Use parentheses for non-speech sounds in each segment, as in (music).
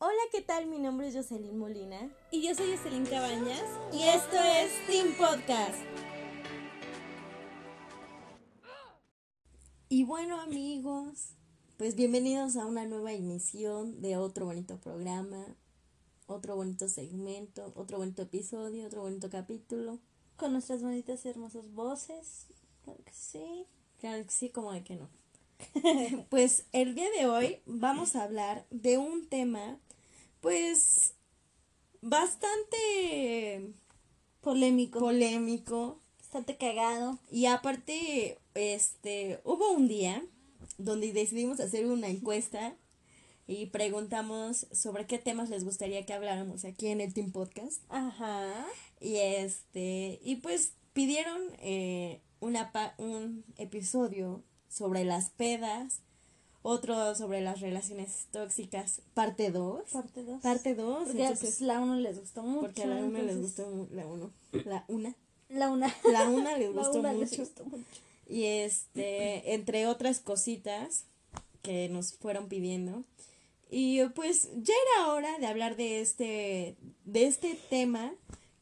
Hola, ¿qué tal? Mi nombre es Jocelyn Molina. Y yo soy Jocelyn Cabañas. Y esto es Team Podcast. Y bueno, amigos, pues bienvenidos a una nueva emisión de otro bonito programa, otro bonito segmento, otro bonito episodio, otro bonito capítulo. Con nuestras bonitas y hermosas voces. Claro que sí. Claro que sí, como de que no. (laughs) pues el día de hoy vamos a hablar de un tema pues bastante polémico. Polémico. Bastante cagado. Y aparte, este, hubo un día donde decidimos hacer una encuesta y preguntamos sobre qué temas les gustaría que habláramos aquí en el Team Podcast. Ajá. Y este, y pues pidieron eh, una un episodio sobre las pedas, otro sobre las relaciones tóxicas, parte 2. Parte 2. Parte 2. Porque pues, la 1 les gustó mucho. Porque a la 1 les gustó la 1. La 1. La 1. La 1 les, (laughs) gustó mucho. les gustó mucho. Y este, entre otras cositas que nos fueron pidiendo. Y pues ya era hora de hablar de este, de este tema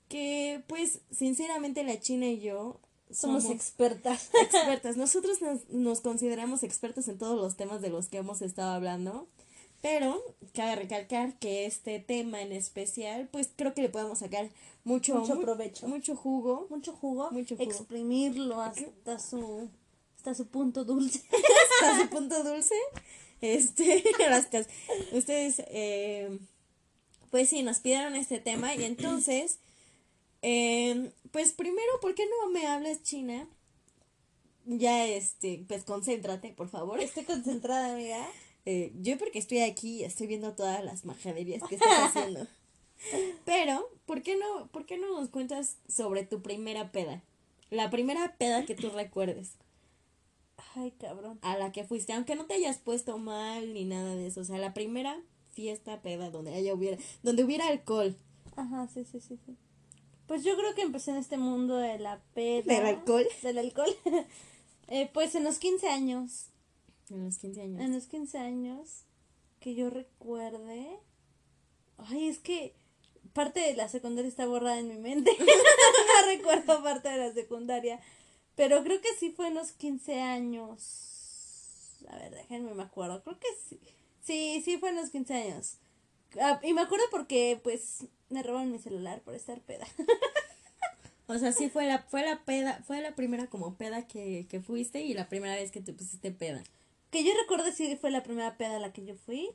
que pues sinceramente la China y yo somos, expertas. (laughs) Expertas. Nosotros nos, consideramos expertos en todos los temas de los que hemos estado hablando. Pero cabe recalcar que este tema en especial, pues creo que le podemos sacar mucho, mucho provecho. Mucho jugo. Mucho jugo. Mucho jugo. Exprimirlo hasta su, hasta su punto dulce. (laughs) hasta su punto dulce. Este, (laughs) ustedes, eh, pues sí, nos pidieron este tema y entonces eh, pues primero, ¿por qué no me hablas china? Ya, este, pues concéntrate, por favor. Estoy concentrada, amiga. Eh, yo porque estoy aquí y estoy viendo todas las majaderías que estás haciendo. (laughs) Pero, ¿por qué no, por qué no nos cuentas sobre tu primera peda? La primera peda que tú recuerdes. Ay, cabrón. A la que fuiste, aunque no te hayas puesto mal ni nada de eso. O sea, la primera fiesta peda donde haya hubiera, donde hubiera alcohol. Ajá, sí, sí, sí, sí. Pues yo creo que empecé en este mundo de la peda. ¿Del alcohol? Del alcohol. (laughs) eh, pues en los 15 años. En los 15 años. En los 15 años. Que yo recuerde. Ay, es que parte de la secundaria está borrada en mi mente. (laughs) no recuerdo parte de la secundaria. Pero creo que sí fue en los 15 años. A ver, déjenme me acuerdo. Creo que sí. Sí, sí fue en los 15 años. Ah, y me acuerdo porque, pues, me robaron mi celular por estar peda. (laughs) o sea, sí fue la, fue la peda, fue la primera como peda que, que fuiste y la primera vez que te pusiste peda. Que yo recuerdo si fue la primera peda a la que yo fui.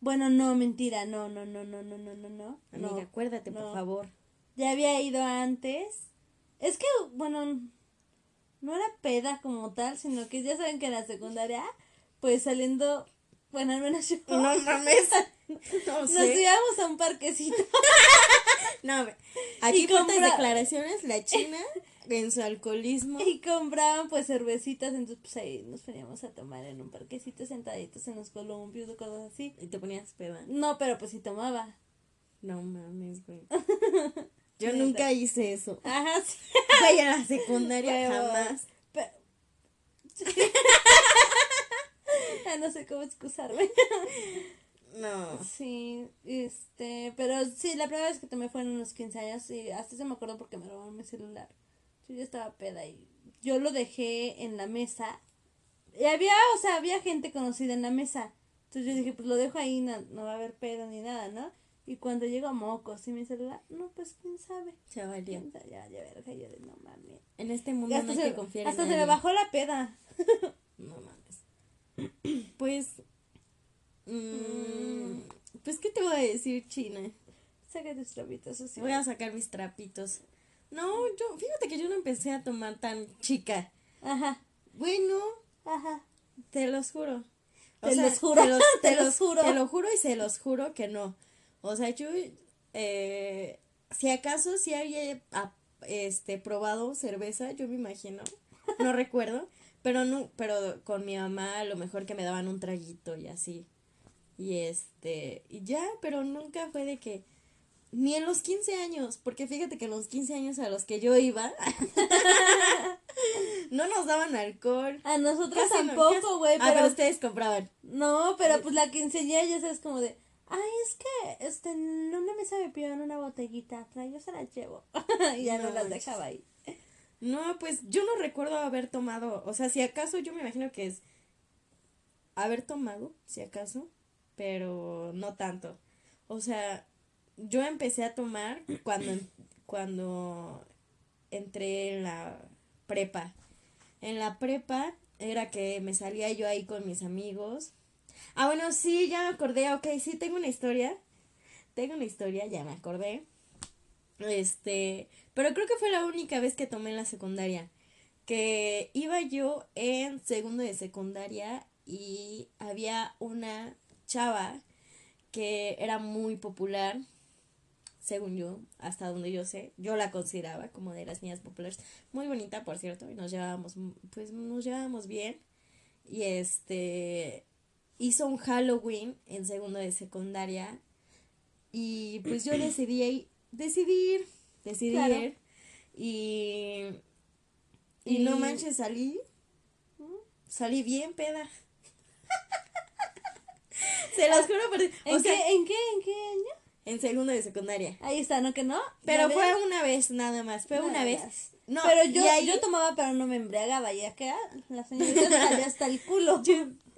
Bueno, no, mentira, no, no, no, no, no, no, no, no. Amiga, acuérdate, por favor. Ya había ido antes. Es que, bueno, no era peda como tal, sino que ya saben que en la secundaria, pues saliendo, bueno, al menos yo. No (laughs) mames. Nos íbamos a un parquecito. (laughs) no, aquí con declaraciones, la china (laughs) en su alcoholismo. Y compraban pues cervecitas, entonces pues ahí nos poníamos a tomar en un parquecito sentaditos en los columpios o cosas así. ¿Y te ponías peda? No, pero pues sí tomaba. No mames, güey. Yo nunca hice eso. Ajá, sí. Güey, en la secundaria jamás. Pero... (laughs) no sé cómo excusarme. (laughs) No. Sí, este, pero sí, la primera vez que tomé fue en unos 15 años y hasta se me acuerdo porque me robaron mi celular. Yo ya estaba peda y yo lo dejé en la mesa. Y había, o sea, había gente conocida en la mesa. Entonces yo dije, pues lo dejo ahí, no, no va a haber pedo ni nada, ¿no? Y cuando llego a mocos y mi celular, no, pues quién sabe. Se valió. Ya, ya, verga, yo de no mames. En este mundo no hay que confiar Hasta se me bajó la peda. no mames. Pues Mm, pues, ¿qué te voy a decir, China? Saca tus trapitos, así. Voy a sacar mis trapitos. No, yo, fíjate que yo no empecé a tomar tan chica. Ajá. Bueno. Ajá. Te los juro. te los juro. Te (laughs) los, juro. Te lo juro y se los juro que no. O sea, yo, eh, si acaso si había este, probado cerveza, yo me imagino, no recuerdo, pero no, pero con mi mamá a lo mejor que me daban un traguito y así. Y este, y ya, pero nunca fue de que, ni en los 15 años, porque fíjate que en los 15 años a los que yo iba, (laughs) no nos daban alcohol. A nosotros tampoco, güey. Ah, pero, ustedes compraban. No, pero pues la quinceañera ya sabes como de, Ay, es que este, en una mesa me pidieron una botellita, yo se la llevo. (laughs) y ya no, No las dejaba ahí. No, pues yo no recuerdo haber tomado, o sea, si acaso yo me imagino que es haber tomado, si acaso, pero no tanto. O sea, yo empecé a tomar cuando, cuando entré en la prepa. En la prepa era que me salía yo ahí con mis amigos. Ah, bueno, sí, ya me acordé, ok, sí, tengo una historia. Tengo una historia, ya me acordé. Este, pero creo que fue la única vez que tomé en la secundaria. Que iba yo en segundo de secundaria y había una chava que era muy popular, según yo, hasta donde yo sé. Yo la consideraba como de las niñas populares. Muy bonita, por cierto, y nos llevábamos, pues nos llevábamos bien. Y este, hizo un Halloween en segundo de secundaria y pues yo decidí decidí ir, decidí Claro. ir y y no manches salí salí bien peda. (laughs) Se los juro por ¿En, o sea, qué, ¿En qué? ¿En qué año? en segundo de secundaria. Ahí está, ¿no? Que no. Pero ¿Ya fue una vez nada más, fue una vez. más. No, pero yo, y ahí- yo tomaba, pero no me embriagaba, ya que ah, la señorita (laughs) salía hasta el culo.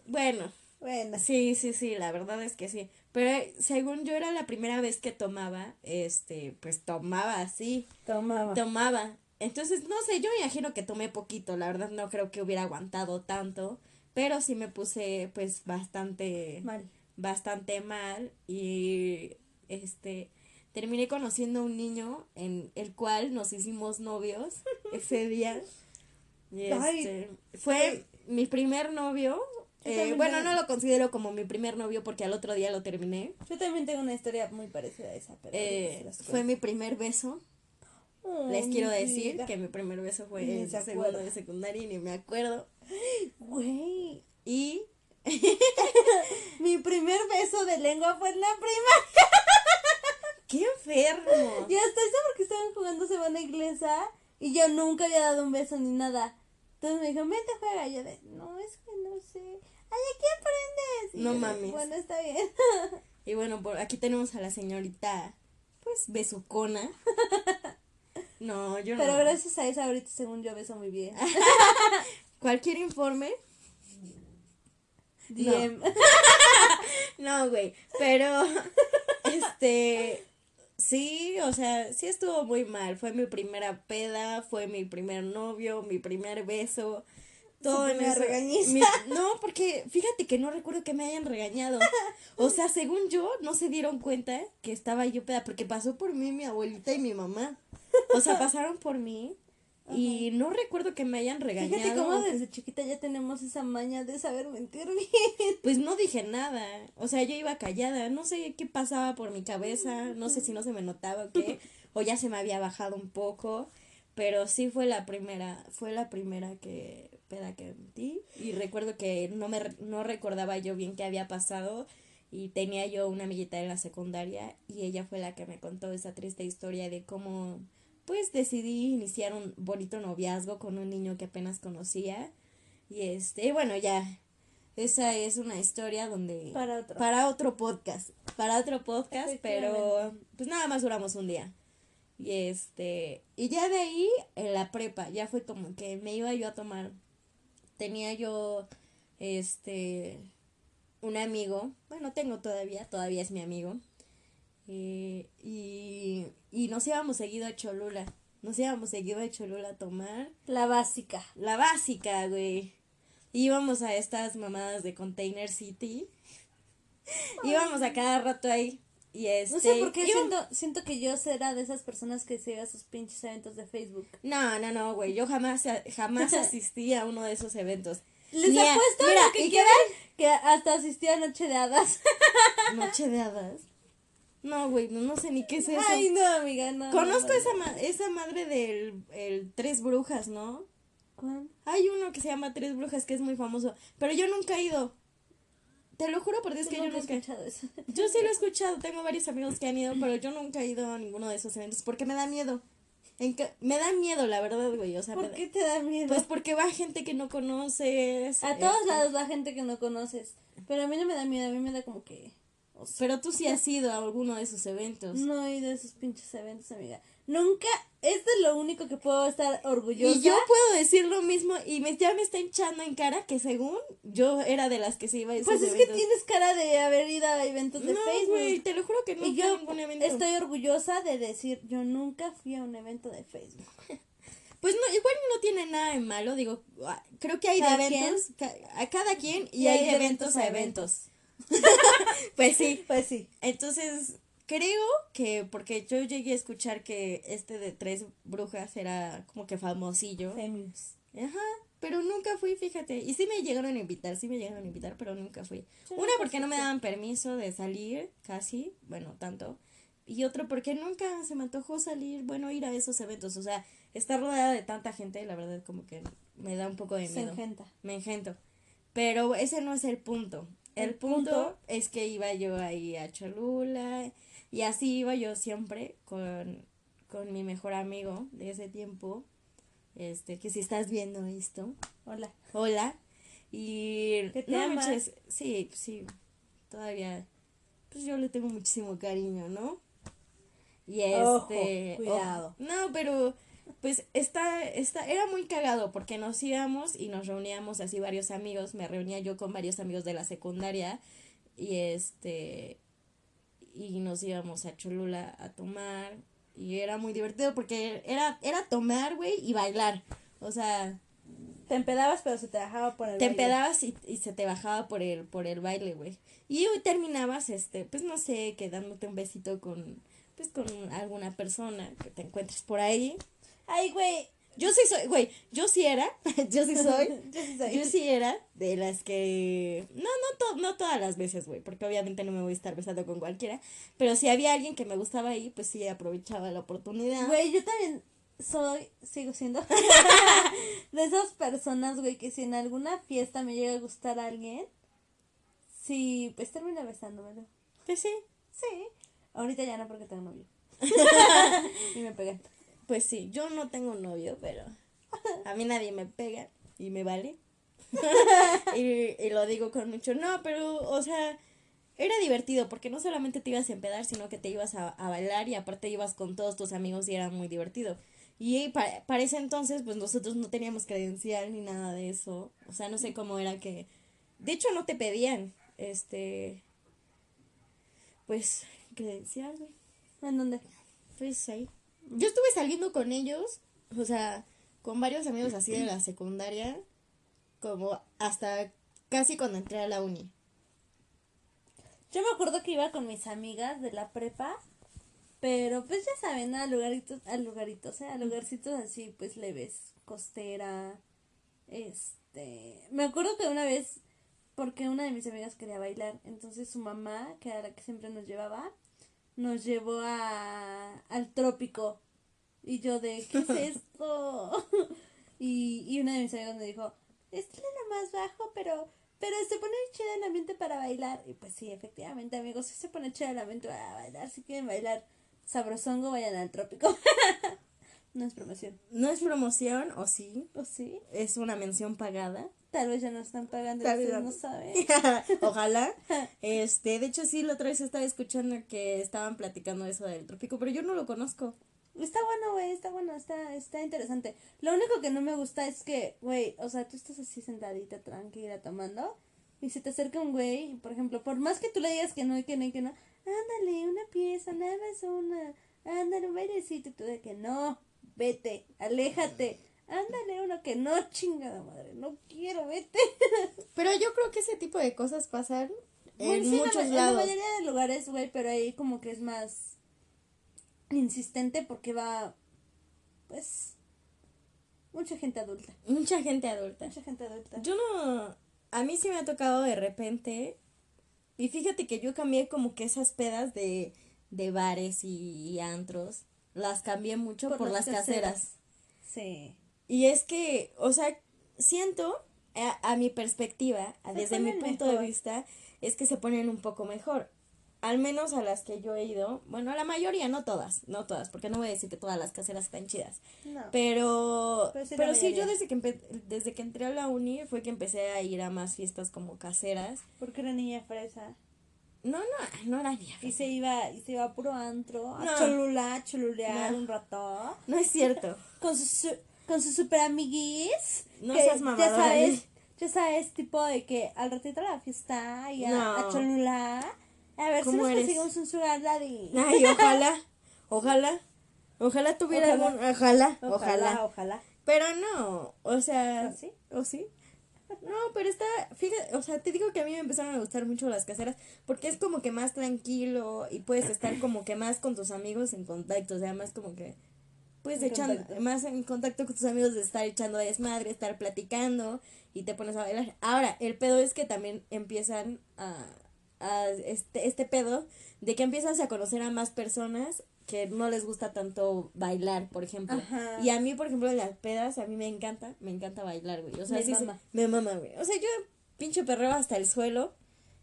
bueno, Bueno, Sí, sí, sí, la verdad es que sí. Pero eh, según yo era la primera vez que tomaba, este, pues tomaba así, tomaba. tomaba. Entonces, no sé, yo me imagino que tomé poquito, la verdad no creo que hubiera aguantado tanto, pero sí me puse pues bastante, Mal. bastante mal y este, terminé conociendo a un niño en el cual nos hicimos novios (laughs) ese día. Y Ay. este, fue mi primer novio. Eh, bueno, tengo- no lo considero como mi primer novio porque al otro día lo terminé. Yo también tengo una historia muy parecida a esa, pero Eh, fue mi primer beso. Les quiero decir vida. que mi primer beso fue Ni en se segundo de secundaria y ni me acuerdo. Güey, Y (laughs) mi primer beso de lengua fue en la prima. (laughs) ¡Qué enfermo! Y hasta eso porque estaban jugando semana inglesa y yo nunca había dado un beso ni nada. Entonces me dijo, vente juega. Y yo de, no, es que no sé. Ay, aquí aprendes. Y No yo mames. Bueno, está bien. (laughs) Y bueno, por aquí tenemos a la señorita, pues, besucona. (laughs) No, yo Pero no. gracias a eso ahorita según yo beso muy bien. (laughs) Cualquier informe. DM. No, güey. Pero, este, sí, o sea, sí estuvo muy mal. Fue mi primera peda, fue mi primer novio, mi primer beso. Todo en eso. Mi- no, porque fíjate que no recuerdo que me hayan regañado. O sea, según yo, no se dieron cuenta que estaba yo peda, porque pasó por mí mi abuelita y mi mamá. O sea, pasaron por mí y no recuerdo que me hayan regañado. Fíjate cómo desde chiquita ya tenemos esa maña de saber mentir bien. (laughs) Pues no dije nada, o sea, yo iba callada, no sé qué pasaba por mi cabeza, no sé si no se me notaba o qué, (laughs) o ya se me había bajado un poco, pero sí fue la primera, fue la primera que peda que metí y recuerdo que no me no recordaba yo bien qué había pasado y tenía yo una amiguita en la secundaria y ella fue la que me contó esa triste historia de cómo pues decidí iniciar un bonito noviazgo con un niño que apenas conocía. Y este bueno ya esa es una historia donde Para otro. para otro podcast para otro podcast pero pues nada más duramos un día. Y este y ya de ahí en la prepa ya fue como que me iba yo a tomar tenía yo este un amigo bueno tengo todavía todavía es mi amigo eh, y y nos íbamos seguido a Cholula nos íbamos seguido a Cholula a tomar La básica. la básica, güey. Íbamos a estas mamadas de Container City. (laughs) Íbamos a cada rato ahí. Y este. No sé por qué íbamos- siento, siento que yo será de esas personas que se iba a sus pinches eventos de Facebook. No, no, no, güey. Yo jamás, jamás (laughs) asistí a uno de esos eventos. Les Ni a- apuesto mira, lo que ¿y qué quieran que hasta asistió a Noche de Hadas. (laughs) Noche de hadas. No, güey, no, no sé ni qué es eso. Ay, no, amiga, no. Conozco no, no. esa, ma- esa madre del el Tres Brujas, ¿no? ¿Cuál? Hay uno que se llama Tres Brujas que es muy famoso. Pero yo nunca he ido. Te lo juro por Dios que yo Nunca he escuchado eso. (laughs) Yo sí lo he escuchado, tengo varios amigos que han ido, pero yo nunca he ido a ninguno de esos eventos porque me da miedo. En que- me da miedo, la verdad, güey. O sea, me ¿Por da- qué te da miedo? pues porque va gente que no conoces. a todos este, lados va gente que no conoces. Pero a mí no me da miedo, a mí me da como que. O sea, Pero tú sí has ido a alguno de esos eventos. no he ido a esos pinches eventos, amiga. Nunca, esto es lo único que puedo estar orgullosa. Y yo puedo decir lo mismo y me, ya me está hinchando en cara que según yo era de las que se iba a esos Pues es que tienes cara de haber ido a eventos de no, Facebook. te lo juro que no y yo ningún evento. estoy orgullosa de decir, yo nunca fui a un evento de Facebook. (laughs) Pues no, igual no tiene nada de malo, digo, ah, creo que hay de eventos, a cada quien y, Y hay hay de eventos a eventos. (laughs) pues sí, Pues sí. entonces creo que porque yo llegué a escuchar que este de tres brujas era como que famosillo. Ajá, pero nunca fui, fíjate. Y sí me llegaron a invitar, sí me llegaron a invitar, pero nunca fui. Yo Una porque no me daban permiso de salir, casi, bueno, tanto. Y otro porque nunca se me antojó salir, bueno, ir a esos eventos. O sea, estar rodeada de tanta gente, la verdad, como que me da un poco de Se miedo. engenta. Me engento. Pero ese no es el punto. El, punto, es que iba yo ahí a Cholula y así iba yo siempre con, con mi mejor amigo de ese tiempo. Este, que si estás viendo esto, Hola. hola. Y Que te no sí, sí, todavía, pues yo le tengo muchísimo cariño, ¿no? Y Ojo, este, cuidado. ojo. no, pero pues está, está, era muy cagado porque nos íbamos y nos reuníamos así varios amigos, me reunía yo con varios amigos de la secundaria y este, y nos íbamos a Cholula a tomar y era muy divertido porque era, era tomar, güey, y bailar, o sea, Te empedabas, pero se te bajaba por el te baile. empedabas y, y se te bajaba por el, por el baile, güey. Y hoy terminabas, este, pues no sé, quedándote un besito con, pues con alguna persona que te encuentres por ahí. Ay, güey. Yo sí soy, güey, yo sí era, (laughs) yo sí soy, (laughs) Yo sí soy. yo sí era de las que, no, no, to- no todas las veces, güey, porque obviamente no me voy a estar besando con cualquiera, pero si había alguien que me gustaba ahí, pues sí aprovechaba la oportunidad. Güey, yo también soy, sigo siendo, (laughs) de esas personas, güey, que si en alguna fiesta me llega a gustar a alguien, sí, pues termina besándomelo. Pues sí, Sí. Ahorita ya no porque tengo novio. y me pegan. Pues sí, yo no tengo novio, pero (laughs) a mí nadie me pega y me vale. (laughs) y, y lo digo con mucho, no, pero, o sea, era divertido porque no solamente te ibas a empedar, sino que te ibas a, a bailar y aparte ibas con todos tus amigos y era muy divertido. Y pa- para ese entonces, pues nosotros no teníamos credencial ni nada de eso. O sea, no sé cómo era que... De hecho, no te pedían, este... Pues, credencial. ¿En dónde? Pues ahí. Yo estuve saliendo con ellos, o sea, con varios amigos así de la secundaria, como hasta casi cuando entré a la uni. Yo me acuerdo que iba con mis amigas de la prepa, pero pues ya saben, a lugaritos, a lugaritos, ¿eh? a lugarcitos así, pues leves, costera, este, me acuerdo que una vez, porque una de mis amigas quería bailar, entonces su mamá, que era la que siempre nos llevaba, nos llevó a, al trópico, y yo de, ¿qué es (laughs) esto? (laughs) y, y una de mis amigas me dijo, es lo más bajo, pero pero se pone chido el ambiente para bailar. Y pues sí, efectivamente, amigos, sí se pone chido el ambiente para bailar. Si quieren bailar sabrosongo, vayan al trópico. (laughs) no es promoción. No es promoción, o sí, ¿O sí? es una mención pagada. Tal vez ya no están pagando, Tal ustedes no. saben. (laughs) Ojalá. (laughs) Este, de hecho sí, la otra vez estaba escuchando que estaban platicando eso del trópico, pero yo no lo conozco. Está bueno, güey, está bueno, está, está interesante. Lo único que no me gusta es que, güey, o sea, tú estás así sentadita, tranquila, tomando, y se te acerca un güey, y, por ejemplo, por más que tú le digas que no y que no y que no, ándale, una pieza, nada más una, ándale, un bailecito, tú de que no, vete, aléjate, ándale, uno que no, chingada madre, no quiero, vete. (laughs) Pero yo creo que ese tipo de cosas pasan en sí, la muchos En lados. la mayoría de lugares, güey, pero ahí como que es más insistente porque va, pues, mucha gente adulta. Mucha gente adulta. Mucha gente adulta. Yo no, a mí sí me ha tocado de repente, y fíjate que yo cambié como que esas pedas de, de bares y, y antros, las cambié mucho por, las caseras. Sí. Y es que, o sea, siento, a, a mi perspectiva, a- Se desde mi punto de vista, es que se ponen un poco mejor. Al menos a las que yo he ido, bueno, a la mayoría, no todas, no todas, porque no voy a decir que todas las caseras están chidas. No. Pero, Pero sí pero yo desde que, empe- desde que entré a la uni fue que empecé a ir a más fiestas como caseras. Porque era niña fresa. No, no, no era ni Y se iba, y se iba a puro antro, a cholula, a cholulear No. un rato. No es cierto. (laughs) Con su- con sus super amiguis. No que seas Ya mamadora, sabes, Liz. ya sabes, tipo de que al ratito a la fiesta y a, No. a ver si ¿Cómo nos eres? conseguimos un sugar daddy. Ay, ojalá, (laughs) ojalá, ojalá tuviera Ojalá. algún, ojalá, Ojalá, ojalá. ojalá. Pero no, o sea, ¿Ah, sí? ¿o sí? No, pero está, fíjate, o sea, te digo que a mí me empezaron a gustar mucho las caseras porque es como que más tranquilo y puedes estar como que más con tus amigos en contacto, o sea, más como que pues echando, más en contacto con tus amigos de estar echando desmadre, estar platicando y te pones a bailar. Ahora, el pedo es que también empiezan a, a este, este pedo de que empiezas a conocer a más personas que no les gusta tanto bailar, por ejemplo. Ajá. Y a mí, por ejemplo, en las pedas, a mí me encanta, me encanta bailar, güey. O sea, Me sí, mama. me mama, güey. O sea, yo pinche perreo hasta el suelo.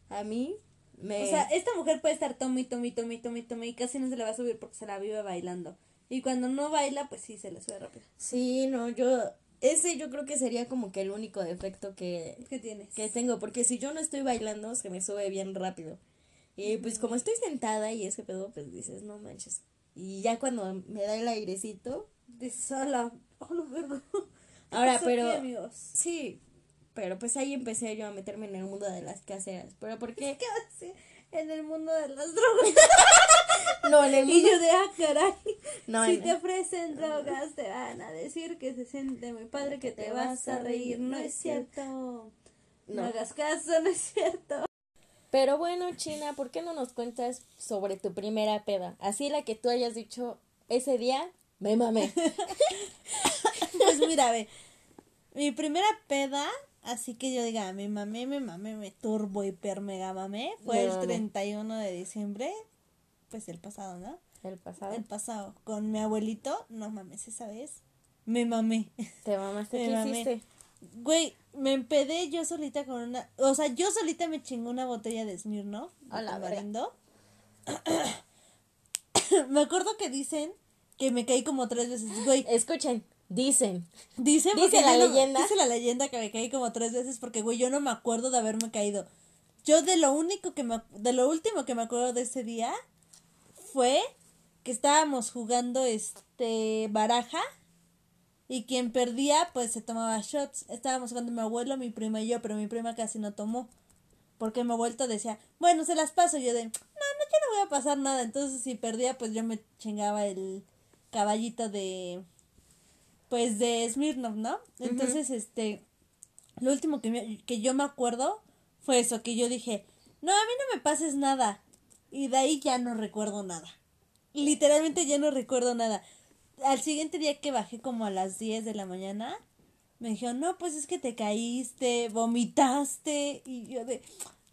A mí me... O sea, esta mujer puede estar tome tome tome y tome tome y casi no se le va a subir porque se la vive bailando. Y cuando no baila, pues sí, se le sube rápido. sí, no, yo... Ese yo creo que sería como que el único defecto que, ¿Qué tienes? que tengo, porque si yo no estoy bailando, se me sube bien rápido. Y pues como estoy sentada y ese pedo, pues dices, no manches. Y ya cuando me da el airecito, De sola. Oh, vergo. (laughs) Ahora, pero- aquí, amigos? sí, pero pues ahí empecé yo a meterme en el mundo de las caseras. ¿Pero por qué? ¿Qué hace en el mundo de las drogas? (laughs) No, en el Y mundo... yo de, ah, caray. No, si en- te ofrecen drogas, te van a decir que se siente muy padre, que te vas a reír. No es cierto. No, No. hagas caso, no es cierto. Pero bueno, China, ¿por qué no nos cuentas sobre tu primera peda? Así la que tú hayas dicho ese día, me mamé. (laughs) Pues mira, ve. Mi primera peda, así que yo diga, me mamé, me mamé, me turbo, hiper, mega mamé, fue Me el mamé. 31 de diciembre, pues el pasado, ¿no? El pasado. El pasado, con mi abuelito, no mames, esa vez, me mamé. Te mamaste, (laughs) ¿qué mamé. hiciste? Güey, me empedé yo solita con una, o sea, yo solita me chingó una botella de Smirnoff, de A la verga. tamarindo. (coughs) me acuerdo que dicen que me caí como tres veces, güey. Escuchen, dicen. Dice, Dice la no- leyenda. dice la leyenda que me caí como tres veces porque, güey, yo no me acuerdo de haberme caído. Yo de lo único que me, de lo último que me acuerdo de ese día fue que estábamos jugando este baraja y quien perdía pues se tomaba shots. Estábamos jugando mi abuelo, mi prima y yo, pero mi prima casi no tomó. Porque mi abuelito decía, bueno, se las paso. Y yo de, no, no, yo no voy a pasar nada. Entonces si perdía pues yo me chingaba el caballito de, pues de Smirnoff, ¿no? Entonces, este, lo último que, me- que yo me acuerdo fue eso, que yo dije, no, a mí no me pases nada. Y de ahí ya no recuerdo nada. Literalmente ya no recuerdo nada. Al siguiente día que bajé como a las 10 de la mañana, me dijeron, no, pues es que te caíste, vomitaste. Y yo de,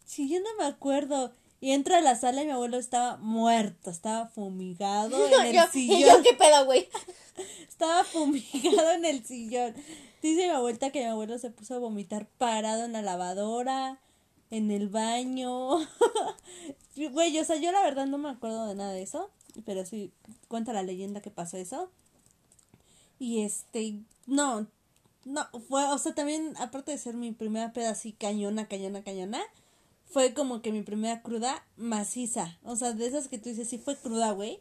si yo no me acuerdo. Y entro a la sala y mi abuelo estaba muerto, estaba fumigado (laughs) en el yo, sillón. yo, ¿qué pedo, güey? (laughs) Estaba fumigado en el sillón. Dice mi abuelita que mi abuelo se puso a vomitar parado en la lavadora, en el baño. (laughs) Güey, o sea, yo la verdad no me acuerdo de nada de eso, pero sí cuenta la leyenda que pasó eso. Y este, no, no, fue, o sea, también, aparte de ser mi primera peda así cañona, cañona, cañona, fue como que mi primera cruda maciza. O sea, de esas que tú dices, sí fue cruda, güey.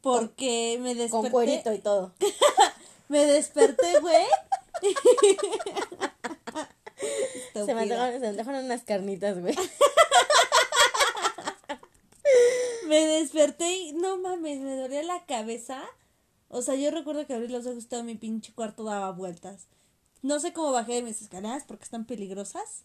Porque me desperté. Con cuerito y todo. (laughs) Me desperté, güey. (laughs) Se me, Estúpida. antojaron, se me antojaron unas carnitas, güey. (laughs) Me desperté y no mames, me dolía la cabeza. O sea, yo recuerdo que abrí los ojos y todo mi pinche cuarto daba vueltas. No sé cómo bajé de mis escaleras porque están peligrosas.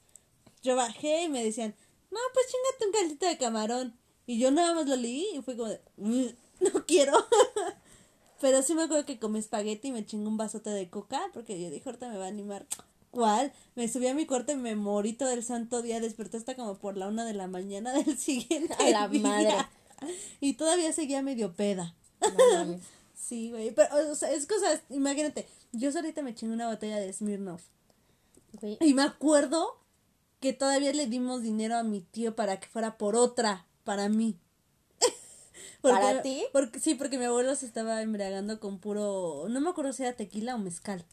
Yo bajé y me decían, no, pues chingate un caldito de camarón. Y yo nada más lo leí y fue como de, "Mm, (laughs) no quiero. (laughs) Pero sí me acuerdo que comí espagueti y me chingó un vasote de coca porque yo dije, ahorita me va a animar. ¿Cuál? Me subí a mi cuarto y me morí todo el santo día. Desperté hasta como por la una de la mañana del (laughs) siguiente A la día. madre. Y todavía seguía medio peda. No. Sí, güey. Pero, o sea, es cosa, imagínate, yo solita me chingué una botella de Smirnoff. Y me acuerdo que todavía le dimos dinero a mi tío para que fuera por otra, para mí. (laughs) ¿Para ti? Porque, sí, porque mi abuelo se estaba embriagando con puro, no me acuerdo si era tequila o mezcal.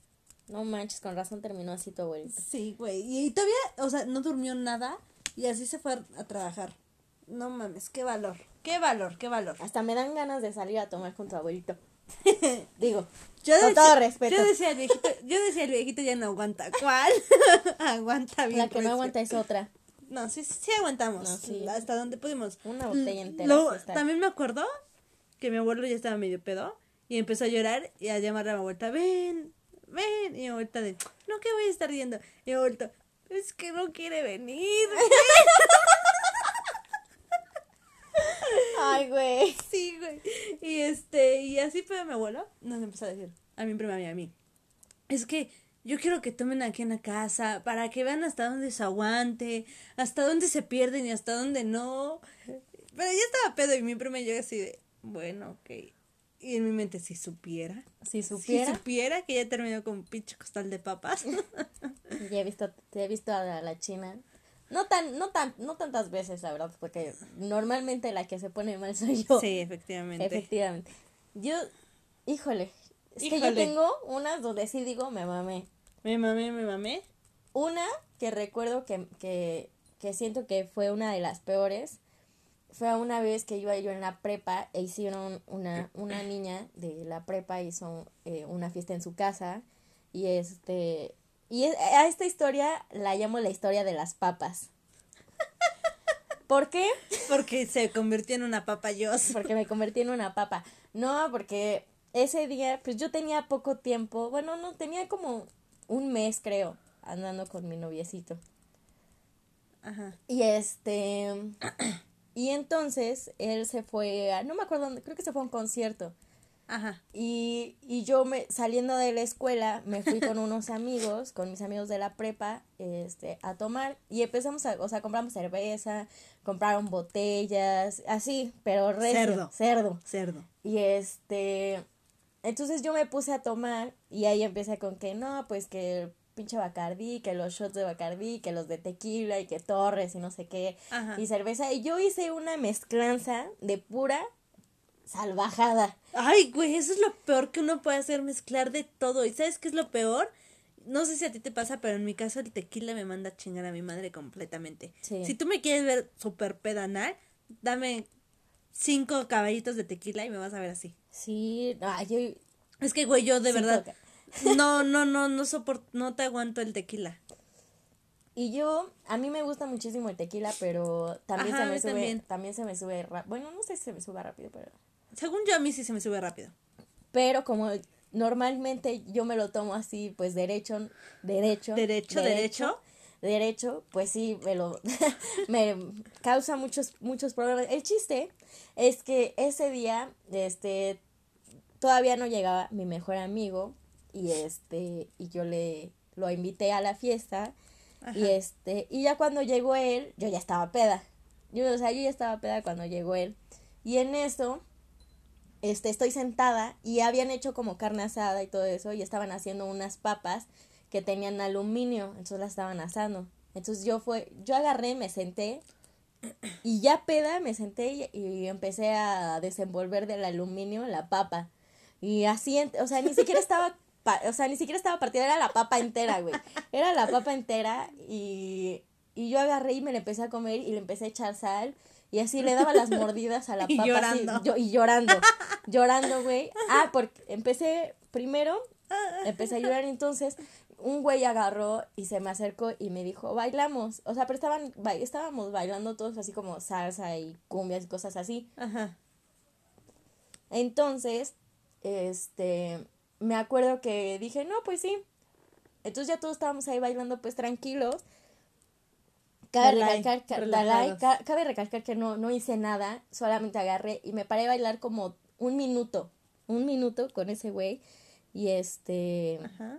No manches, con razón terminó así tu abuelita. Sí, güey. Y, y todavía, o sea, no durmió nada y así se fue a, a trabajar. No mames, qué valor, qué valor, qué valor. Hasta me dan ganas de salir a tomar con tu abuelito. (laughs) Digo, Yo con decía, todo respeto. Yo decía el viejito, yo decía el viejito ya no aguanta. ¿Cuál? (laughs) aguanta bien. La que no recio. aguanta es otra. No, sí, sí aguantamos. No, sí. Hasta donde pudimos. Una botella entera. También me acuerdo que mi abuelo ya estaba medio pedo y empezó a llorar y a llamar a mi abuelita, ven, ven. Y mi abuelita de, no, que voy a estar yendo. Y mi abuelita, es que no quiere venir. (laughs) Ay, güey. sí, güey. Y este, y así fue mi abuelo. Nos empezó a decir, a mi prima y a mí. Es que yo quiero que tomen aquí en la casa para que vean hasta dónde se aguante, hasta dónde se pierden y hasta dónde no. Pero ya estaba pedo y mi prima y yo así de, bueno, ok. Y en mi mente, si supiera. Si Si supiera. que ya terminó con un pinche costal de papas. (laughs) Ya he visto, te he visto a la, la china. No tan, no tan, no tantas veces, la verdad, porque normalmente la que se pone mal soy yo. sí, efectivamente. Efectivamente. Yo, híjole, es que yo tengo unas donde sí digo me mamé. Me mamé, me mamé. Una que recuerdo que, que, que siento que fue una de las peores. Fue una vez que iba yo en la prepa e hicieron una, una niña de la prepa hizo eh, una fiesta en su casa y este y a esta historia la llamo la historia de las papas. ¿Por qué? Porque se convirtió en una papa yo. porque me convertí en una papa. No, porque ese día, pues yo tenía poco tiempo, bueno, no, tenía como un mes, creo, andando con mi noviecito. Ajá. Y este, y entonces él se fue, a, no me acuerdo dónde, creo que se fue a un concierto. Ajá. Y, y yo me, saliendo de la escuela, me fui con unos amigos, con mis amigos de la prepa, este, a tomar. Y empezamos a, o sea, compramos cerveza, compraron botellas, así, pero recio, Cerdo. cerdo. Cerdo. Y este, entonces yo me puse a tomar y ahí empecé con que no, pues que el pinche Bacardí, que los shots de Bacardí, que los de tequila y que torres y no sé qué, Ajá. y cerveza. Y yo hice una mezclanza de pura salvajada. Ay, güey, eso es lo peor que uno puede hacer, mezclar de todo. ¿Y sabes qué es lo peor? No sé si a ti te pasa, pero en mi caso el tequila me manda a chingar a mi madre completamente. Sí. Si tú me quieres ver súper pedanal, dame cinco caballitos de tequila y me vas a ver así. Sí, no, yo... Es que, güey, yo de verdad, toca. no, no, no, no soporto, no te aguanto el tequila. Y yo, a mí me gusta muchísimo el tequila, pero también Ajá, se me sube, también. también. se me sube, bueno, no sé si se me sube rápido, pero... Según yo, a mí sí se me sube rápido. Pero como normalmente yo me lo tomo así, pues derecho, derecho. Derecho, derecho. Derecho, pues sí, me lo, (laughs) me causa muchos, muchos problemas. El chiste es que ese día, este, todavía no llegaba mi mejor amigo y este, y yo le, lo invité a la fiesta y este, y ya cuando llegó él, yo ya estaba peda. Yo, o sea, yo ya estaba peda cuando llegó él. Y en eso, este, estoy sentada y habían hecho como carne asada y todo eso y estaban haciendo unas papas que tenían aluminio, entonces las estaban asando. Entonces yo fue, yo agarré, me senté y ya peda me senté y, y empecé a desenvolver del aluminio la papa. Y así, o sea, ni siquiera estaba, pa- o sea, ni siquiera estaba partida, era la papa entera, güey. Era la papa entera y, y yo agarré y me la empecé a comer y le empecé a echar sal y así le daba las mordidas a la (laughs) Y papa. así, llorando. yo- y llorando, llorando, güey. Ah, porque empecé primero, empecé a llorar entonces un güey agarró y se me acercó y me dijo, bailamos. O sea, pero estaban, ba- estábamos bailando todos así como salsa y cumbias y cosas así. Ajá. Entonces, este, me acuerdo que dije, no, pues sí. Entonces ya todos estábamos ahí bailando pues tranquilos. Cabe recalcar, cabe recalcar que no, no hice nada, solamente agarré y me paré a bailar como un minuto, un minuto con ese güey. Y este, Ajá.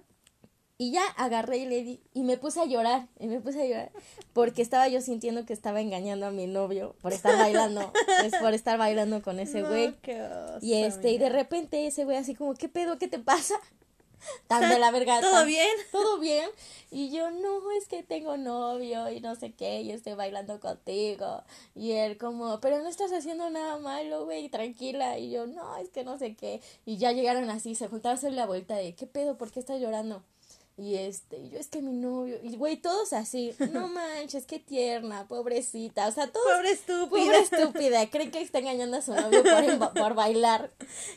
y ya agarré y le di, y me puse a llorar, y me puse a llorar, porque estaba yo sintiendo que estaba engañando a mi novio por estar bailando, (laughs) pues por estar bailando con ese güey. Y este, y de repente ese güey así como, ¿qué pedo? ¿Qué te pasa? Tan de la verga. ¿Todo tan- bien? (laughs) Todo bien. Y yo, no, es que tengo novio y no sé qué, y estoy bailando contigo. Y él como, pero no estás haciendo nada malo, güey, tranquila. Y yo, no, es que no sé qué. Y ya llegaron así, se juntaron a hacer la vuelta de, ¿qué pedo? ¿Por qué estás llorando? Y este, y yo es que mi novio, y güey, todos así, no (laughs) manches, qué tierna, pobrecita, o sea, todos. Pobre estúpida. Pobre estúpida, cree que está engañando a su novio por, (laughs) por bailar.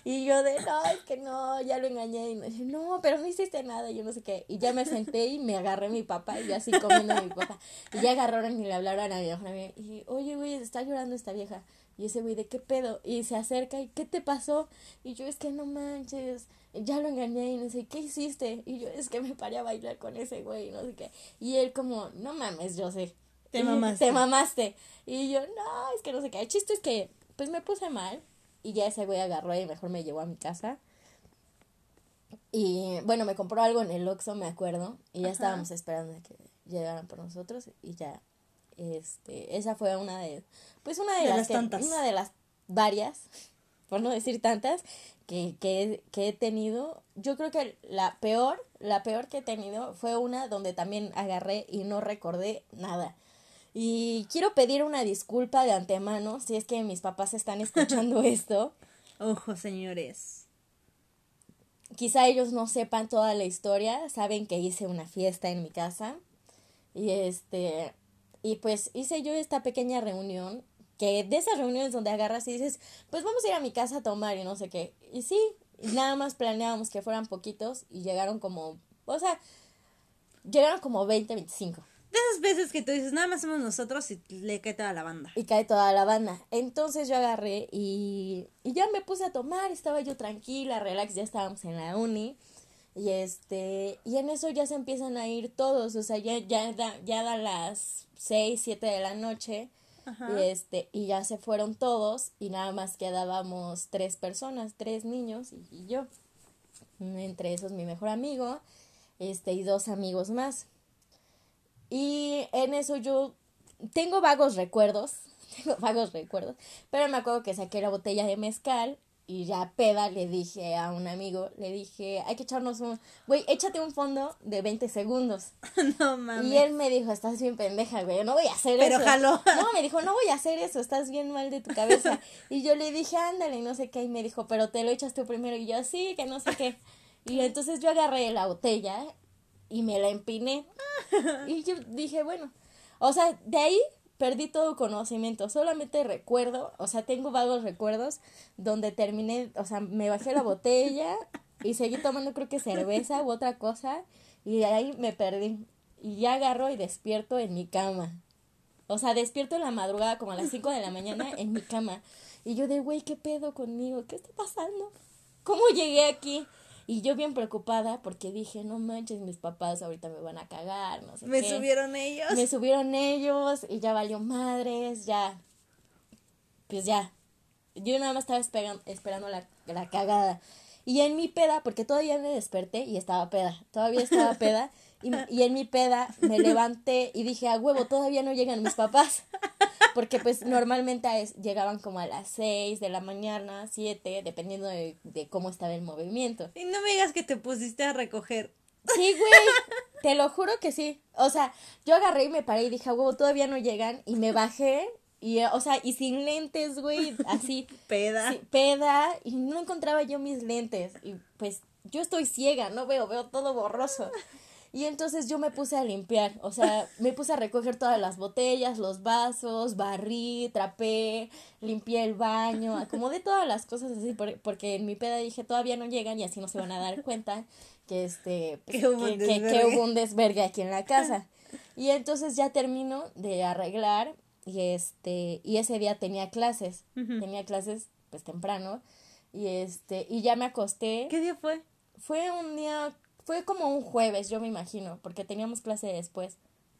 Y yo de, no, es que no, ya lo engañé. Y me dice, no, pero no hiciste nada, y yo no sé qué. Y ya me senté y me agarré mi papá, y yo así comiendo mi papá. Y ya agarraron y le hablaron a mi mejor amiga. Y, oye, güey, está llorando esta vieja. Y ese güey, ¿de qué pedo? Y se acerca y, ¿qué te pasó? Y yo, es que no manches, ya lo engañé y no sé, ¿qué hiciste? Y yo, es que me paré a bailar con ese güey, no sé qué. Y él como, no mames, yo sé. Te mamaste. Te mamaste. Y yo, no, es que no sé qué. El chiste es que, pues me puse mal. Y ya ese güey agarró y mejor me llevó a mi casa. Y bueno, me compró algo en el Oxxo, me acuerdo. Y ya Ajá. estábamos esperando a que llegaran por nosotros. Y ya, este, esa fue una de, pues una de, De las, las que- tantas. una de las varias, (laughs) por no decir tantas, que, que, que he tenido. Yo creo que la peor, la peor que he tenido fue una donde también agarré y no recordé nada. Y quiero pedir una disculpa de antemano si es que mis papás están (laughs) escuchando esto. Ojo, señores. Quizá ellos no sepan toda la historia, saben que hice una fiesta en mi casa y este y pues hice yo esta pequeña reunión que de esas reuniones donde agarras y dices, pues vamos a ir a mi casa a tomar y no sé qué. Y sí, nada más planeábamos que fueran poquitos y llegaron como, o sea, llegaron como 20, 25 De esas veces que tú dices, nada más somos nosotros y le cae toda la banda. y cae toda la banda. Entonces yo agarré y, y ya me puse a tomar, estaba yo tranquila, relax, ya estábamos en la uni. Y este, y en eso ya se empiezan a ir todos, o sea, ya, ya, da, ya da las 6, 7 de la noche. Ajá. Y este, y ya se fueron todos, y nada más quedábamos tres personas, tres niños y, y yo. Entre esos mi mejor amigo, este, y dos amigos más. Y en eso yo tengo vagos recuerdos, (laughs) tengo vagos recuerdos, pero me acuerdo que saqué la botella de mezcal y ya peda le dije a un amigo, le dije, hay que echarnos un, güey, échate un fondo de 20 segundos. (laughs) no mames. Y él me dijo, estás bien pendeja, güey, no voy a hacer Pero eso. jaló. (laughs) No, me dijo, no voy a hacer eso, estás bien mal de tu cabeza. (laughs) Y yo le dije, ándale, y no sé qué, y me dijo, pero te lo echas tú primero. Y yo, sí, que no sé qué. Y entonces yo agarré la botella y me la empiné. Y yo dije, bueno, o sea, de ahí perdí todo conocimiento, solamente recuerdo, o sea, tengo vagos recuerdos donde terminé, o sea, me bajé la botella y seguí tomando creo que cerveza u otra cosa y ahí me perdí. Y ya agarro y despierto en mi cama. O sea, despierto en la madrugada como a las 5 de la mañana en mi cama. Y yo de, güey, ¿qué pedo conmigo? ¿Qué está pasando? ¿Cómo llegué aquí? Y yo bien preocupada porque dije, no manches, mis papás ahorita me van a cagar, no sé Me qué. subieron ellos. Me subieron ellos y ya valió madres, ya. Pues ya. Yo nada más estaba esperando, esperando la, la cagada. Y en mi peda, porque todavía me desperté y estaba peda, todavía estaba peda. Y, y en mi peda me levanté y dije, a huevo, todavía no llegan mis papás. (laughs) Porque pues normalmente es- llegaban como a las 6 de la mañana, 7, dependiendo de, de cómo estaba el movimiento. Y no me digas que te pusiste a recoger. Sí, güey. Te lo juro que sí. O sea, yo agarré y me paré y dije, "A huevo, todavía no llegan. Y me bajé. Y, eh, o sea, y sin lentes, güey. Así, (laughs) Peda. sí, peda. Y no encontraba yo mis lentes. Y pues yo estoy ciega, no veo, veo todo borroso. Y entonces yo me puse a limpiar, o sea, me puse a recoger todas las botellas, los vasos, barrí, trapé, limpié el baño, acomodé todas las cosas así, por- porque en mi peda dije, todavía no llegan y así no se van a dar cuenta que este, pues, Que hubo un que, que- que desvergue. hubo un desvergue aquí en la casa. Y entonces ya termino de arreglar y este, y ese día tenía clases, tenía clases pues temprano y este, y ya me acosté ¿Qué día fue? fue un día, fue como un jueves, yo me imagino, porque teníamos clase después.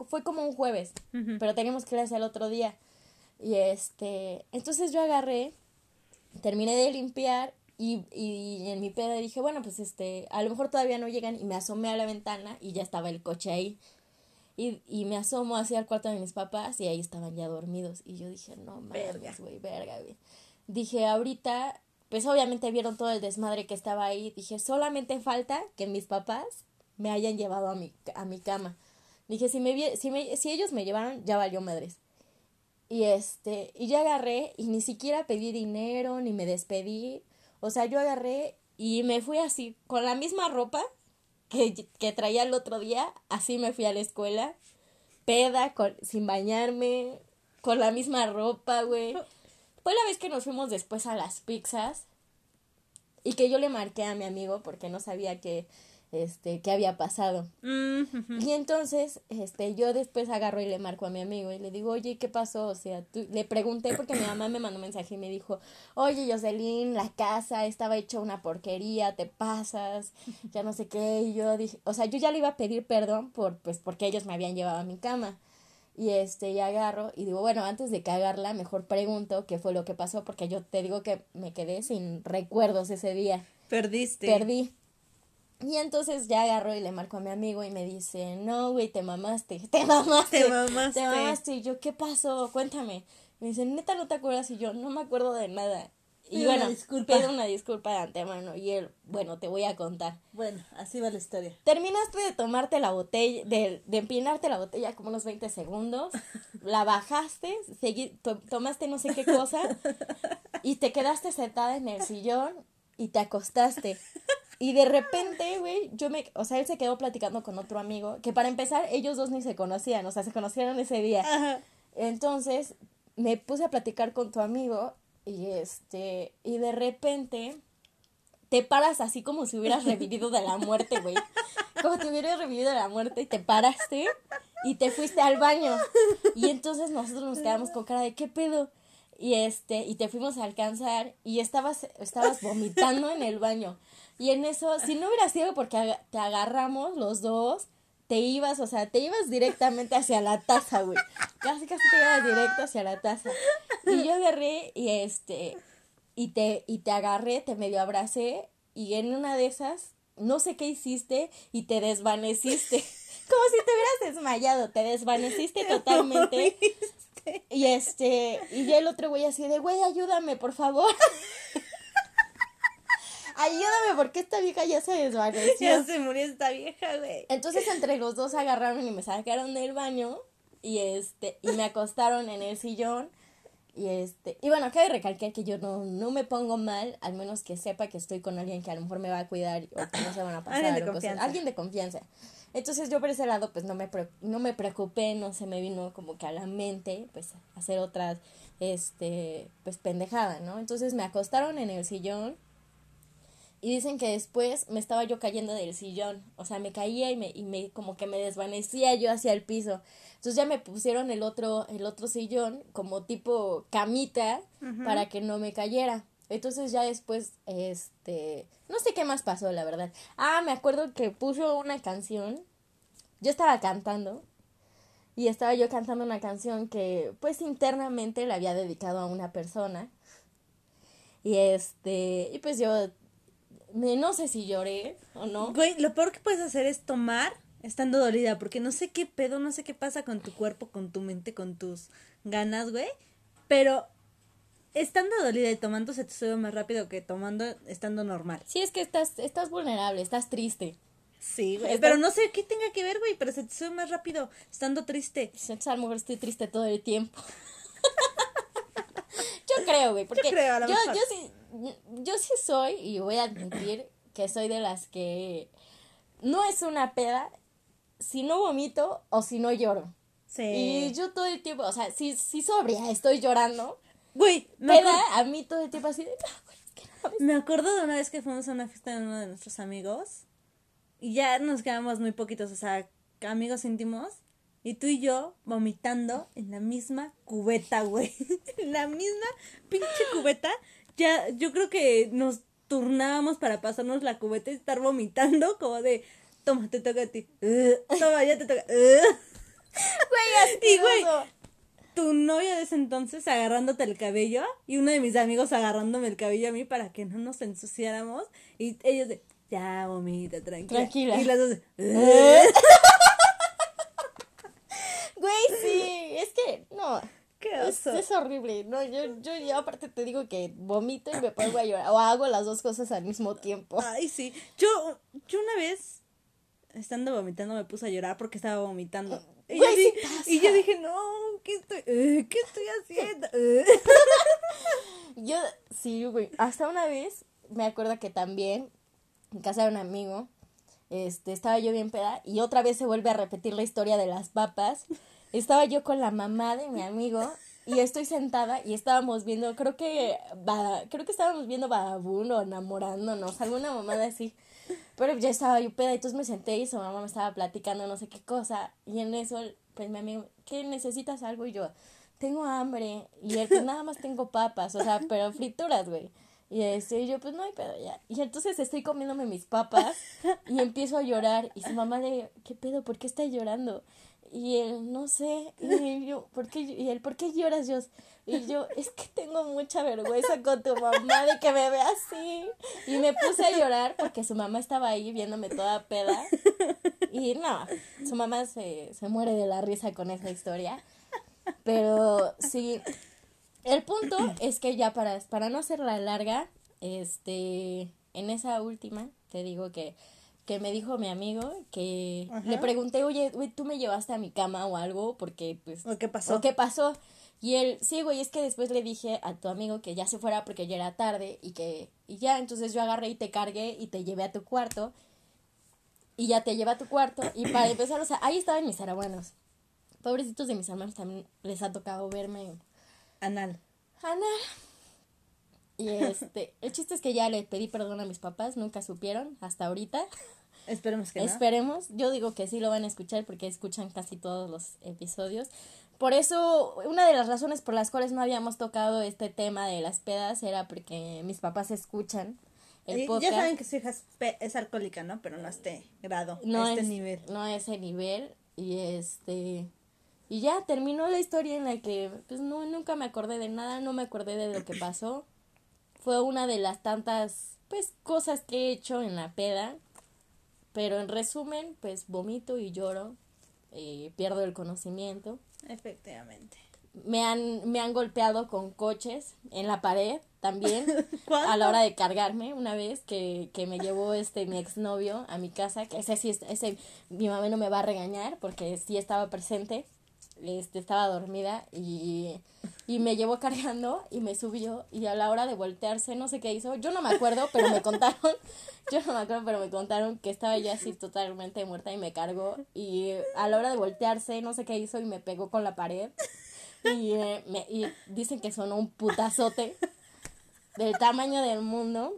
Fue como un jueves, pero teníamos clase el otro día. Y este, entonces yo agarré, terminé de limpiar y, y en mi peda dije, bueno, pues este, a lo mejor todavía no llegan y me asomé a la ventana y ya estaba el coche ahí. Y, y me asomo hacia el cuarto de mis papás y ahí estaban ya dormidos. Y yo dije, no mames, güey, verga, güey. Dije, ahorita, pues obviamente vieron todo el desmadre que estaba ahí. Dije, solamente falta que mis papás me hayan llevado a mi, a mi cama. Dije, si, me, si, me, si ellos me llevaron, ya valió madres. Y este, y ya agarré y ni siquiera pedí dinero, ni me despedí. O sea, yo agarré y me fui así, con la misma ropa, que, que traía el otro día, así me fui a la escuela, peda, con, sin bañarme, con la misma ropa, güey. Fue la vez que nos fuimos después a las pizzas y que yo le marqué a mi amigo porque no sabía que este qué había pasado. Mm. Y entonces, este, yo después agarro y le marco a mi amigo y le digo, oye, ¿qué pasó? O sea, tú, le pregunté porque mi mamá me mandó un mensaje y me dijo, oye, Jocelyn, la casa estaba hecha una porquería, te pasas, ya no sé qué. Y yo dije, o sea, yo ya le iba a pedir perdón por, pues, porque ellos me habían llevado a mi cama. Y este, y agarro y digo, bueno, antes de cagarla, mejor pregunto qué fue lo que pasó, porque yo te digo que me quedé sin recuerdos ese día. Perdiste. Perdí. Y entonces ya agarro y le marco a mi amigo y me dice, no, güey, te mamaste, (laughs) te mamaste. Te mamaste. Te mamaste. Y yo, ¿qué pasó? Cuéntame. Me dice, neta, ¿no te acuerdas? Y yo, no me acuerdo de nada. Y bueno, disculpa. pido una disculpa de antemano. Y él, bueno, te voy a contar. Bueno, así va la historia. Terminaste de tomarte la botella, de, de empinarte la botella como unos 20 segundos, (laughs) la bajaste, segui- to- tomaste no sé qué cosa y te quedaste sentada en el sillón y te acostaste. Y de repente, güey, yo me, o sea, él se quedó platicando con otro amigo, que para empezar ellos dos ni se conocían, o sea, se conocieron ese día. Ajá. Entonces, me puse a platicar con tu amigo y este, y de repente te paras así como si hubieras revivido de la muerte, güey. Como si hubieras revivido de la muerte y te paraste y te fuiste al baño. Y entonces nosotros nos quedamos con cara de qué pedo. Y este, y te fuimos a alcanzar y estabas, estabas vomitando en el baño. Y en eso, si no hubiera sido porque te agarramos los dos, te ibas, o sea, te ibas directamente hacia la taza, güey. Casi, casi te ibas directo hacia la taza. Y yo (laughs) agarré y este, y te, y te agarré, te medio abracé, y en una de esas, no sé qué hiciste, y te desvaneciste. (laughs) Como si te hubieras desmayado, te desvaneciste (laughs) totalmente. Y este, y ya el otro güey así de, güey, ayúdame, por favor. ayúdame, porque esta vieja ya se desvaneció. Ya se murió esta vieja, güey. Entonces entre los dos agarraron y me sacaron del baño y este y me acostaron en el sillón y este y bueno cabe recalcar que yo no, no me pongo mal al menos que sepa que estoy con alguien que a lo mejor me va a cuidar o que no se van a (coughs) pasar Alguien de o cosas- confianza. alguien de confianza entonces yo por ese lado pues no me pre- no me preocupé no se me vino como que a la mente pues hacer otras este pues pendejada no entonces me acostaron en el sillón y dicen que después me estaba yo cayendo del sillón. O sea, me caía y me, y me como que me desvanecía yo hacia el piso. Entonces ya me pusieron el otro, el otro sillón como tipo camita para que no me cayera. Entonces ya después, este, no sé qué más pasó, la verdad. Ah, me acuerdo que puso una canción. Yo estaba cantando. Y estaba yo cantando una canción que, pues, internamente le había dedicado a una persona. Y este, y pues yo no sé si lloré o no. Güey, lo peor que puedes hacer es tomar estando dolida, porque no sé qué pedo, no sé qué pasa con tu cuerpo, con tu mente, con tus ganas, güey. Pero estando dolida y tomando se te sube más rápido que tomando estando normal. Sí, es que estás, estás vulnerable, estás triste. Sí, güey. Pero no sé qué tenga que ver, güey, pero se te sube más rápido estando triste. Entonces, a lo mejor estoy triste todo el tiempo. (laughs) yo creo, güey, porque creo, a lo yo, mejor. yo sí, yo sí soy, y voy a admitir que soy de las que no es una peda si no vomito o si no lloro. Sí. Y yo todo el tiempo, o sea, si, si sobria estoy llorando, Güey, me, peda a mí todo el tiempo así de, no, güey, es que no mames". me acuerdo de una vez que fuimos a una fiesta de uno de nuestros amigos y ya nos quedamos muy poquitos, o sea, amigos íntimos. Y tú y yo vomitando en la misma cubeta, güey. (laughs) en la misma pinche cubeta. Ya, yo creo que nos turnábamos para pasarnos la cubeta y estar vomitando como de, toma, te toca a ti. Uh, (laughs) toma, ya te toca. uh". Güey, (laughs) Y, güey, tu novia de ese entonces agarrándote el cabello y uno de mis amigos agarrándome el cabello a mí para que no nos ensuciáramos y ellos de ya vomita tranquila Tranquila. y las dos de, (laughs) "Ugh". Güey, sí, es que, no. Es, horrible, no, yo, yo, yo aparte te digo que vomito y me pongo a llorar, o hago las dos cosas al mismo tiempo. ay sí yo yo una vez estando vomitando me puse a llorar porque estaba vomitando y, yo, di- y dije no qué estoy ugh, qué estoy haciendo Ugh". (laughs) (laughs) Yo, sí, güey, hasta una vez me acuerdo que también en casa de un amigo, este, estaba yo bien peda y otra vez se vuelve a repetir la historia de las papas. Estaba yo con la mamá de mi amigo y estoy sentada y estábamos viendo, creo que, va, creo que estábamos viendo Badabun o enamorándonos, alguna mamada así. Pero ya estaba yo peda, entonces me senté y su mamá me estaba platicando no sé qué cosa. Y en eso, pues mi amigo, ¿qué necesitas algo? Y yo, tengo hambre. Y él, pues nada más tengo papas, o sea, pero frituras, güey. Y este, yo, pues no hay pedo ya. Y entonces estoy comiéndome mis papas y empiezo a llorar. Y su mamá le, ¿qué pedo? ¿Por qué está llorando? Y él, no sé. Y yo, ¿por qué? Y él, ¿por qué lloras, yo Y yo, es que tengo mucha vergüenza con tu mamá de que me vea así. Y me puse a llorar porque su mamá estaba ahí viéndome toda peda. Y no, su mamá se, se muere de la risa con esa historia. Pero sí, el punto es que ya para, para no hacerla larga, este, en esa última, te digo que que me dijo mi amigo que le pregunté, oye, güey, tú me llevaste a mi cama o algo porque pues... ¿O qué pasó? ¿O qué pasó? Y él, sí, güey, es que después le dije a tu amigo que ya se fuera porque ya era tarde y que, y ya, entonces yo agarré y te cargué y te llevé a tu cuarto y ya te llevé a tu cuarto y para (coughs) empezar, o sea, ahí estaban mis arabuenos. Pobrecitos de mis hermanos también les ha tocado verme. Anal. Anal. Y este, (laughs) el chiste es que ya le pedí perdón a mis papás, nunca supieron hasta ahorita. Esperemos que no. Esperemos. Yo digo que sí lo van a escuchar porque escuchan casi todos los episodios. Por eso, una de las razones por las cuales no habíamos tocado este tema de las pedas era porque mis papás escuchan el podcast. Ya saben que su hija es, alcohólica, ¿no? Pero no a este grado, no a este nivel. No a ese nivel. Y este. Y ya terminó la historia en la que, pues no, nunca me acordé de nada, no me acordé de lo que pasó. Fue una de las tantas, pues, cosas que he hecho en la peda pero en resumen, pues vomito y lloro, eh, pierdo el conocimiento. Efectivamente. Me han, me han golpeado con coches en la pared también (laughs) a la hora de cargarme una vez que, que me llevó este mi exnovio a mi casa, que ese sí, ese, mi mamá no me va a regañar porque sí estaba presente, este, estaba dormida y y me llevó cargando y me subió y a la hora de voltearse no sé qué hizo, yo no me acuerdo, pero me contaron, (laughs) yo no me acuerdo, pero me contaron que estaba ya así totalmente muerta y me cargó y a la hora de voltearse no sé qué hizo y me pegó con la pared y, eh, me, y dicen que sonó un putazote del tamaño del mundo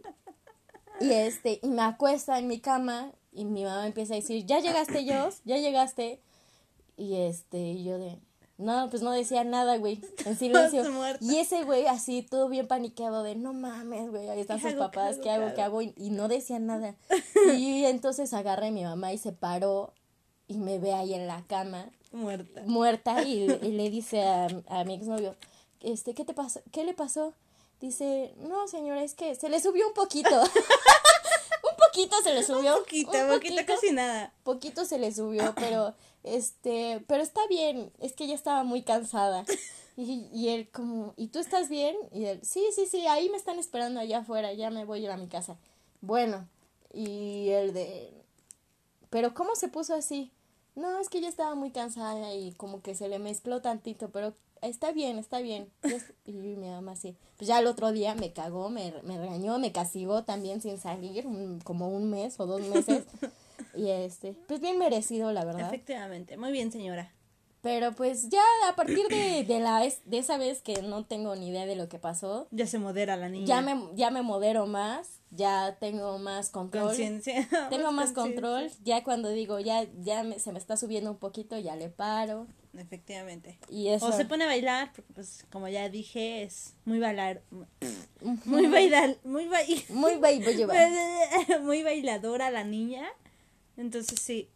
y este y me acuesta en mi cama y mi mamá empieza a decir, "Ya llegaste, yo, ya llegaste." Y este, y yo de no, pues no decía nada, güey, en (laughs) silencio. y ese güey así, todo bien paniqueado de, no mames, güey, ahí están sus papás, ¿qué hago, qué hago? Y, no decía nada. (laughs) y entonces agarré a mi mamá y se paró y me ve ahí en la cama. Muerta. Muerta y, (laughs) le dice a, a mi exnovio, este, ¿qué te pasó? ¿Qué le pasó? Dice, no, señora, es que se le subió un poquito. un poquito se le subió. Un poquito, un poquito, casi nada. Poquito se le subió, pero este, pero está bien, es que ella estaba muy cansada. (laughs) Y, y él como, ¿y tú estás bien? Y él, sí, sí, sí, ahí me están esperando allá afuera, ya me voy a ir a mi casa. Bueno, y él de, pero ¿cómo se puso así? No, es que ella estaba muy cansada y como que se le mezcló tantito, pero está bien, está bien. (laughs) Y mi mamá así. Pues ya el otro día me cagó, me, me regañó, me castigó también sin salir, como un mes o dos meses. (laughs) Y este, pues bien merecido, la verdad. Efectivamente, muy bien, señora. Pero pues ya a partir de, de, la, de esa vez que no tengo ni idea de lo que pasó. Ya se modera la niña. Ya me, ya me modero más, ya tengo más control. Conciencia. (laughs) Tengo más control. Ya cuando digo, ya, ya se me está subiendo un poquito, ya le paro. Efectivamente. Y eso. O se pone a bailar, porque pues como ya dije, es muy bailar. (laughs) Muy bailar. Muy, muy, (laughs) muy bailadora la niña. Entonces sí.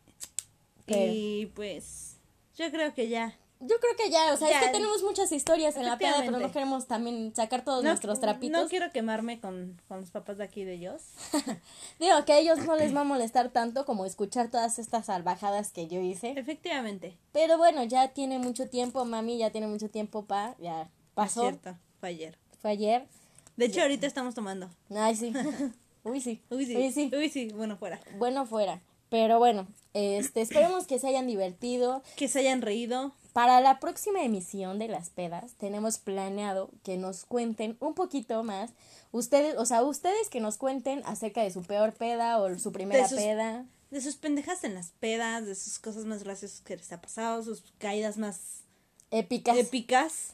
Y pues yo creo que ya. Yo creo que ya, o sea, es que tenemos muchas historias en la peda, pero no queremos también sacar todos nuestros trapitos. No quiero quemarme con, con los papás de aquí de ellos. (laughs) Digo, que a ellos no les va a molestar tanto como escuchar todas estas salvajadas que yo hice. Efectivamente. Pero bueno, ya tiene mucho tiempo, mami, ya tiene mucho tiempo pa, ya pasó. Es cierto, fue ayer. Fue ayer. De hecho, ahorita estamos tomando. Ay, sí. (laughs) Uy, sí. Uy, sí. Uy, sí. Uy, sí. Bueno, fuera. Bueno, fuera. Pero bueno, este, esperemos que se hayan divertido. Que se hayan reído. Para la próxima emisión de las pedas tenemos planeado que nos cuenten un poquito más ustedes, o sea, ustedes que nos cuenten acerca de su peor peda o su primera peda. de sus pendejas en las pedas, de sus cosas más graciosas que les ha pasado, sus caídas más Épicas. épicas.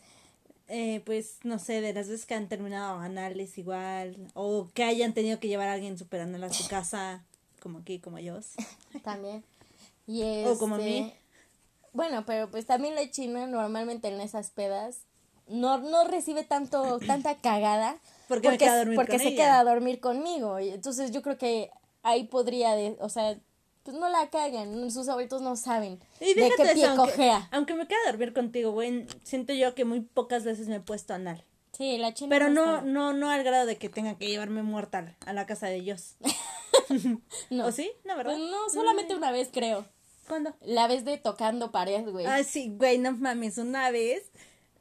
Eh, pues no sé, de las veces que han terminado anales igual, o que hayan tenido que llevar a alguien super anal a su casa, como aquí, como yo. (laughs) También. Y O como a este, mí. Bueno, pero pues también la china normalmente en esas pedas no, no recibe tanto, (clears throat) tanta cagada. Porque me porque se ella. queda a dormir conmigo. Y entonces yo creo que ahí podría, de, o sea, pues no la caguen. Sus abuelitos no saben Y de qué pie eso, aunque, cojea. aunque me queda a dormir contigo, güey, siento yo que muy pocas veces me he puesto anal. Sí, la china. Pero no, está- no, no al grado de que tenga que llevarme muerta a la casa de ellos. (laughs) (laughs) No. ¿O sí? ¿No, verdad? Pues no, solamente una vez creo. ¿Cuándo? La vez de tocando pared, güey. Ah, sí, güey, no mames, una vez,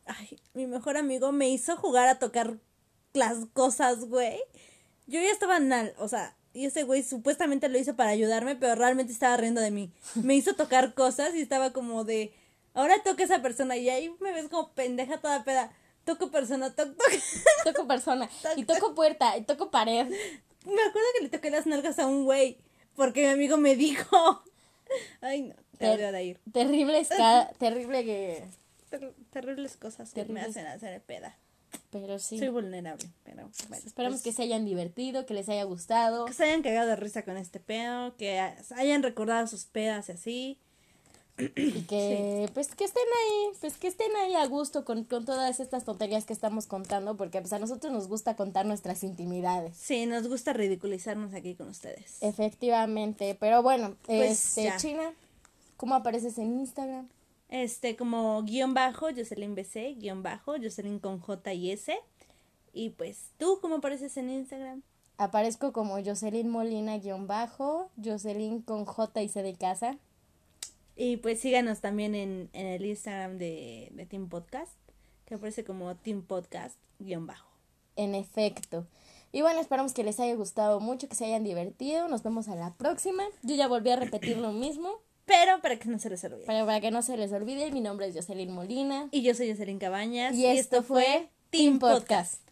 ay, mi mejor amigo me hizo jugar a tocar las cosas, güey. Yo ya estaba anal, o sea, y ese güey supuestamente lo hizo para ayudarme, pero realmente estaba riendo de mí. Me hizo tocar cosas y estaba como de, ahora toca esa persona y ahí me ves como pendeja toda peda. Toco persona, toc, toc. Toco persona. y (laughs) toco puerta. Y toco pared. Me acuerdo que le toqué las nalgas a un güey porque mi amigo me dijo. (laughs) Ay, no, te Ter- odio de ir. Terrible, esca- (laughs) terrible que... Ter- terribles cosas que me Terribles. hacen hacer peda. Pero sí. Soy vulnerable, pero bueno. Esperamos que pues, se hayan divertido, que les haya gustado. que se hayan cagado de risa con este pedo, que hayan recordado sus pedas y así. Y que, pues, que estén ahí, pues, que estén ahí a gusto con, con todas estas tonterías que estamos contando, porque, pues, a nosotros nos gusta contar nuestras intimidades. Sí, nos gusta ridiculizarnos aquí con ustedes. Efectivamente, pero bueno, Pues, este, ya. China, ¿cómo apareces en Instagram? Este, como guion bajo, Jocelyn BC, guion bajo, Jocelyn con J y S. Y pues, ¿tú cómo apareces en Instagram? Aparezco como Jocelyn Molina guion bajo, Jocelyn con J y C de casa. Y pues síganos también en, en el Instagram de, de Team Podcast, que aparece como Team Podcast guion bajo. En efecto. Y bueno, esperamos que les haya gustado mucho, que se hayan divertido. Nos vemos a la próxima. Yo ya volví a repetir lo mismo, Pero para que no se les olvide. pero para que no se les olvide, mi nombre es Jocelyn Molina. Y yo soy Jocelyn Cabañas. Y esto fue Team Podcast.